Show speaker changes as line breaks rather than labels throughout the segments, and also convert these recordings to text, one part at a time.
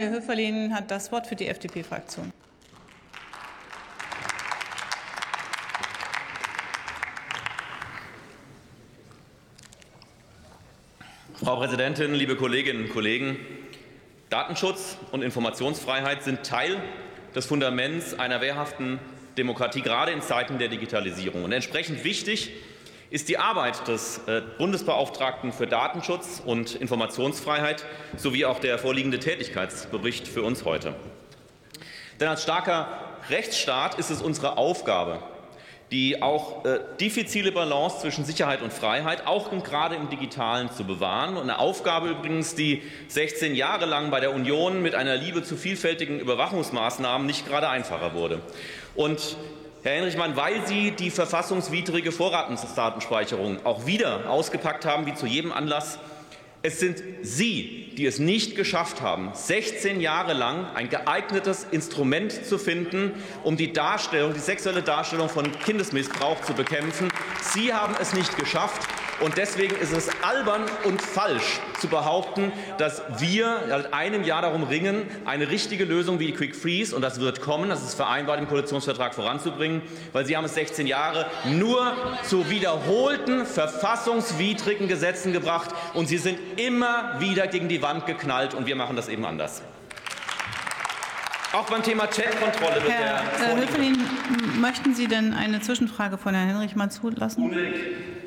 Herr Höferlin hat das Wort für die FDP-Fraktion.
Frau Präsidentin, liebe Kolleginnen und Kollegen! Datenschutz und Informationsfreiheit sind Teil des Fundaments einer wehrhaften Demokratie, gerade in Zeiten der Digitalisierung. Und entsprechend wichtig ist die Arbeit des äh, Bundesbeauftragten für Datenschutz und Informationsfreiheit sowie auch der vorliegende Tätigkeitsbericht für uns heute. Denn als starker Rechtsstaat ist es unsere Aufgabe, die auch äh, diffizile Balance zwischen Sicherheit und Freiheit auch gerade im Digitalen zu bewahren. Und eine Aufgabe übrigens, die 16 Jahre lang bei der Union mit einer Liebe zu vielfältigen Überwachungsmaßnahmen nicht gerade einfacher wurde. Und Herr Henrichmann, weil Sie die verfassungswidrige Vorratsdatenspeicherung auch wieder ausgepackt haben, wie zu jedem Anlass, es sind Sie, die es nicht geschafft haben, 16 Jahre lang ein geeignetes Instrument zu finden, um die Darstellung, die sexuelle Darstellung von Kindesmissbrauch zu bekämpfen. Sie haben es nicht geschafft. Und deswegen ist es albern und falsch zu behaupten, dass wir seit einem Jahr darum ringen, eine richtige Lösung wie die Quick Freeze, und das wird kommen, das ist vereinbart im Koalitionsvertrag voranzubringen, weil Sie haben es 16 Jahre nur zu wiederholten verfassungswidrigen Gesetzen gebracht, und Sie sind immer wieder gegen die Wand geknallt, und wir machen das eben anders. Auch beim Thema Chatkontrolle wird
Herr
der
äh, Höferlin, möchten Sie denn eine Zwischenfrage von Herrn Henrich mal zulassen?
Unbedingt.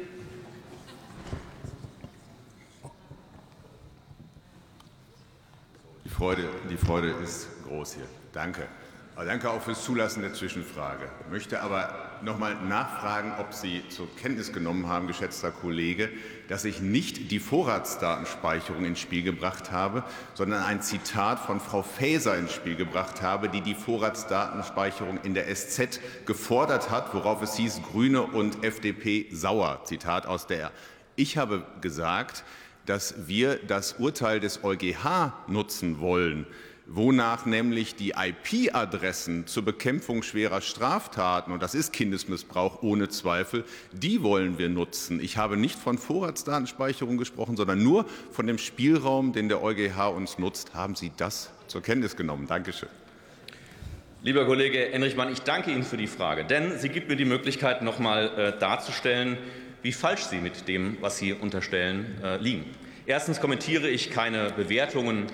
Freude, die Freude ist groß hier. Danke. Aber danke auch fürs Zulassen der Zwischenfrage. Ich möchte aber noch mal nachfragen, ob Sie zur Kenntnis genommen haben, geschätzter Kollege, dass ich nicht die Vorratsdatenspeicherung ins Spiel gebracht habe, sondern ein Zitat von Frau Faeser ins Spiel gebracht habe, die die Vorratsdatenspeicherung in der SZ gefordert hat, worauf es hieß, Grüne und FDP sauer. Zitat aus der. Ich habe gesagt, dass wir das Urteil des EuGH nutzen wollen, wonach nämlich die IP-Adressen zur Bekämpfung schwerer Straftaten, und das ist Kindesmissbrauch ohne Zweifel, die wollen wir nutzen. Ich habe nicht von Vorratsdatenspeicherung gesprochen, sondern nur von dem Spielraum, den der EuGH uns nutzt. Haben Sie das zur Kenntnis genommen? Dankeschön.
Lieber Kollege Enrichmann, ich danke Ihnen für die Frage, denn sie gibt mir die Möglichkeit, noch mal äh, darzustellen, wie falsch Sie mit dem, was Sie unterstellen, äh, liegen. Erstens kommentiere ich keine Bewertungen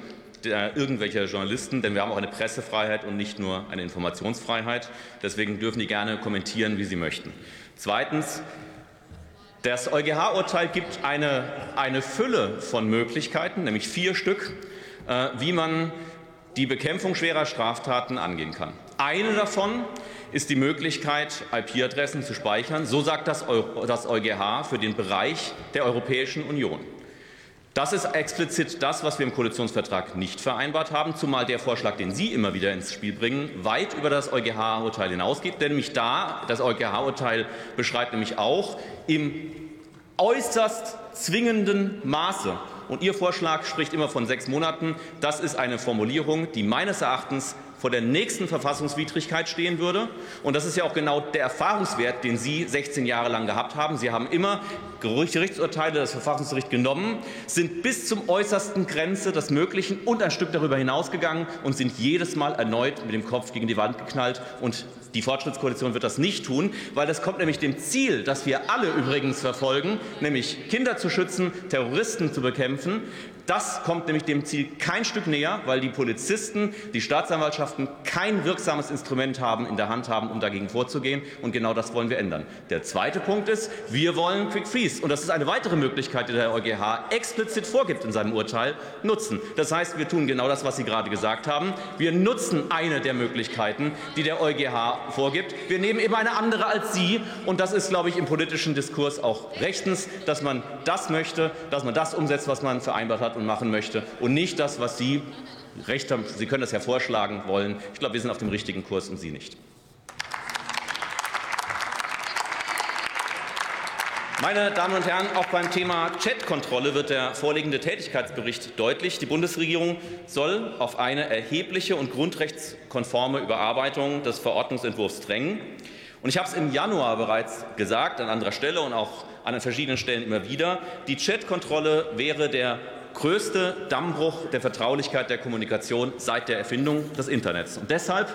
irgendwelcher Journalisten, denn wir haben auch eine Pressefreiheit und nicht nur eine Informationsfreiheit. Deswegen dürfen die gerne kommentieren, wie sie möchten. Zweitens das EuGH-Urteil gibt eine, eine Fülle von Möglichkeiten, nämlich vier Stück, äh, wie man die Bekämpfung schwerer Straftaten angehen kann. Eine davon ist die Möglichkeit, IP-Adressen zu speichern. So sagt das, das EuGH für den Bereich der Europäischen Union. Das ist explizit das, was wir im Koalitionsvertrag nicht vereinbart haben, zumal der Vorschlag, den Sie immer wieder ins Spiel bringen, weit über das EuGH-Urteil hinausgeht. Denn nämlich da, das EuGH-Urteil beschreibt nämlich auch im äußerst zwingenden Maße. Und Ihr Vorschlag spricht immer von sechs Monaten. Das ist eine Formulierung, die meines Erachtens vor der nächsten Verfassungswidrigkeit stehen würde. Und das ist ja auch genau der Erfahrungswert, den Sie 16 Jahre lang gehabt haben. Sie haben immer Gerichtsurteile des Verfassungsgerichts genommen, sind bis zum äußersten Grenze des Möglichen und ein Stück darüber hinausgegangen und sind jedes Mal erneut mit dem Kopf gegen die Wand geknallt. Und die Fortschrittskoalition wird das nicht tun, weil das kommt nämlich dem Ziel, das wir alle übrigens verfolgen, nämlich Kinder zu schützen, Terroristen zu bekämpfen, das kommt nämlich dem Ziel kein Stück näher, weil die Polizisten, die Staatsanwaltschaften kein wirksames Instrument haben, in der Hand haben, um dagegen vorzugehen. Und genau das wollen wir ändern. Der zweite Punkt ist, wir wollen Quick Freeze. Und das ist eine weitere Möglichkeit, die der EuGH explizit vorgibt in seinem Urteil, nutzen. Das heißt, wir tun genau das, was Sie gerade gesagt haben. Wir nutzen eine der Möglichkeiten, die der EuGH vorgibt. Wir nehmen eben eine andere als Sie. Und das ist, glaube ich, im politischen Diskurs auch rechtens, dass man das möchte, dass man das umsetzt, was man vereinbart hat machen möchte und nicht das, was Sie recht haben. Sie können das ja vorschlagen wollen. Ich glaube, wir sind auf dem richtigen Kurs und Sie nicht. Meine Damen und Herren, auch beim Thema Chatkontrolle wird der vorliegende Tätigkeitsbericht deutlich. Die Bundesregierung soll auf eine erhebliche und grundrechtskonforme Überarbeitung des Verordnungsentwurfs drängen. Und ich habe es im Januar bereits gesagt, an anderer Stelle und auch an verschiedenen Stellen immer wieder. Die Chatkontrolle wäre der größte Dammbruch der Vertraulichkeit der Kommunikation seit der Erfindung des Internets. Und deshalb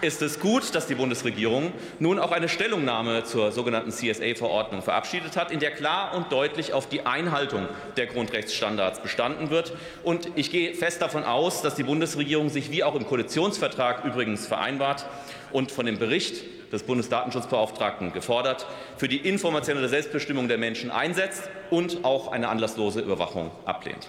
ist es gut, dass die Bundesregierung nun auch eine Stellungnahme zur sogenannten CSA-Verordnung verabschiedet hat, in der klar und deutlich auf die Einhaltung der Grundrechtsstandards bestanden wird. Und ich gehe fest davon aus, dass die Bundesregierung sich, wie auch im Koalitionsvertrag übrigens vereinbart und von dem Bericht des Bundesdatenschutzbeauftragten gefordert, für die informationelle Selbstbestimmung der Menschen einsetzt und auch eine anlasslose Überwachung ablehnt.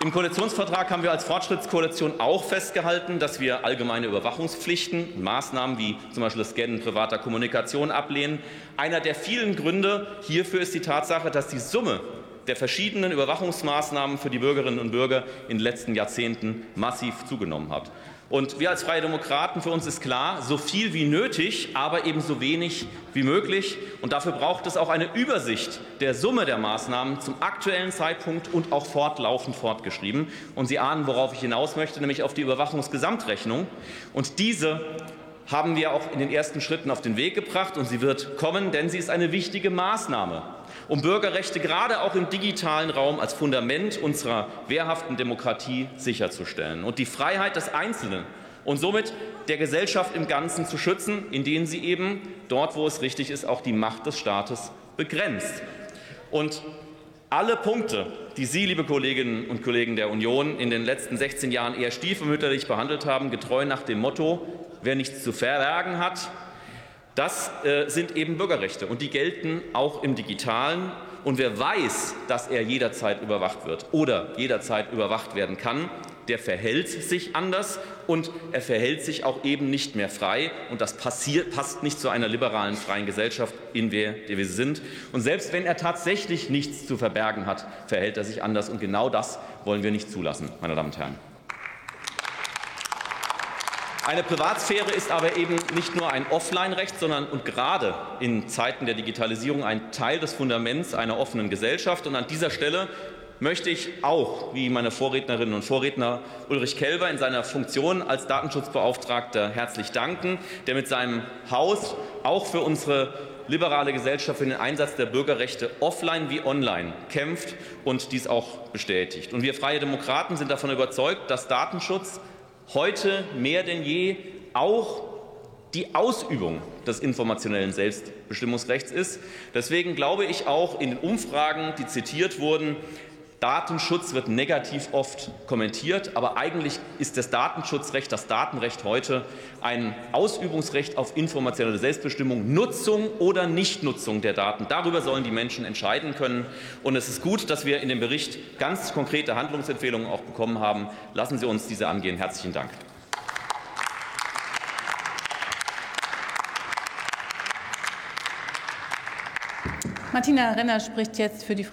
Im Koalitionsvertrag haben wir als Fortschrittskoalition auch festgehalten, dass wir allgemeine Überwachungspflichten und Maßnahmen wie zum Beispiel das Scannen privater Kommunikation ablehnen. Einer der vielen Gründe hierfür ist die Tatsache, dass die Summe der verschiedenen Überwachungsmaßnahmen für die Bürgerinnen und Bürger in den letzten Jahrzehnten massiv zugenommen hat. Und wir als Freie Demokraten, für uns ist klar, so viel wie nötig, aber eben so wenig wie möglich. Und dafür braucht es auch eine Übersicht der Summe der Maßnahmen zum aktuellen Zeitpunkt und auch fortlaufend fortgeschrieben. Und Sie ahnen, worauf ich hinaus möchte, nämlich auf die Überwachungsgesamtrechnung. Und diese haben wir auch in den ersten Schritten auf den Weg gebracht, und sie wird kommen, denn sie ist eine wichtige Maßnahme um Bürgerrechte gerade auch im digitalen Raum als Fundament unserer wehrhaften Demokratie sicherzustellen und die Freiheit des Einzelnen und somit der Gesellschaft im Ganzen zu schützen, indem sie eben dort, wo es richtig ist, auch die Macht des Staates begrenzt. Und alle Punkte, die Sie, liebe Kolleginnen und Kollegen der Union, in den letzten 16 Jahren eher stiefmütterlich behandelt haben, getreu nach dem Motto, wer nichts zu verbergen hat, das äh, sind eben Bürgerrechte und die gelten auch im digitalen. Und wer weiß, dass er jederzeit überwacht wird oder jederzeit überwacht werden kann, der verhält sich anders und er verhält sich auch eben nicht mehr frei. Und das passiert, passt nicht zu einer liberalen, freien Gesellschaft, in der wir sind. Und selbst wenn er tatsächlich nichts zu verbergen hat, verhält er sich anders. Und genau das wollen wir nicht zulassen, meine Damen und Herren. Eine Privatsphäre ist aber eben nicht nur ein Offline-Recht, sondern und gerade in Zeiten der Digitalisierung ein Teil des Fundaments einer offenen Gesellschaft. Und an dieser Stelle möchte ich auch, wie meine Vorrednerinnen und Vorredner, Ulrich Kelber in seiner Funktion als Datenschutzbeauftragter herzlich danken, der mit seinem Haus auch für unsere liberale Gesellschaft für den Einsatz der Bürgerrechte offline wie online kämpft und dies auch bestätigt. Und wir Freie Demokraten sind davon überzeugt, dass Datenschutz heute mehr denn je auch die Ausübung des informationellen Selbstbestimmungsrechts ist. Deswegen glaube ich auch in den Umfragen, die zitiert wurden, Datenschutz wird negativ oft kommentiert, aber eigentlich ist das Datenschutzrecht, das Datenrecht heute ein Ausübungsrecht auf informationelle Selbstbestimmung, Nutzung oder Nichtnutzung der Daten. Darüber sollen die Menschen entscheiden können. Und es ist gut, dass wir in dem Bericht ganz konkrete Handlungsempfehlungen auch bekommen haben. Lassen Sie uns diese angehen. Herzlichen Dank.
Martina Renner spricht jetzt für die Fraktion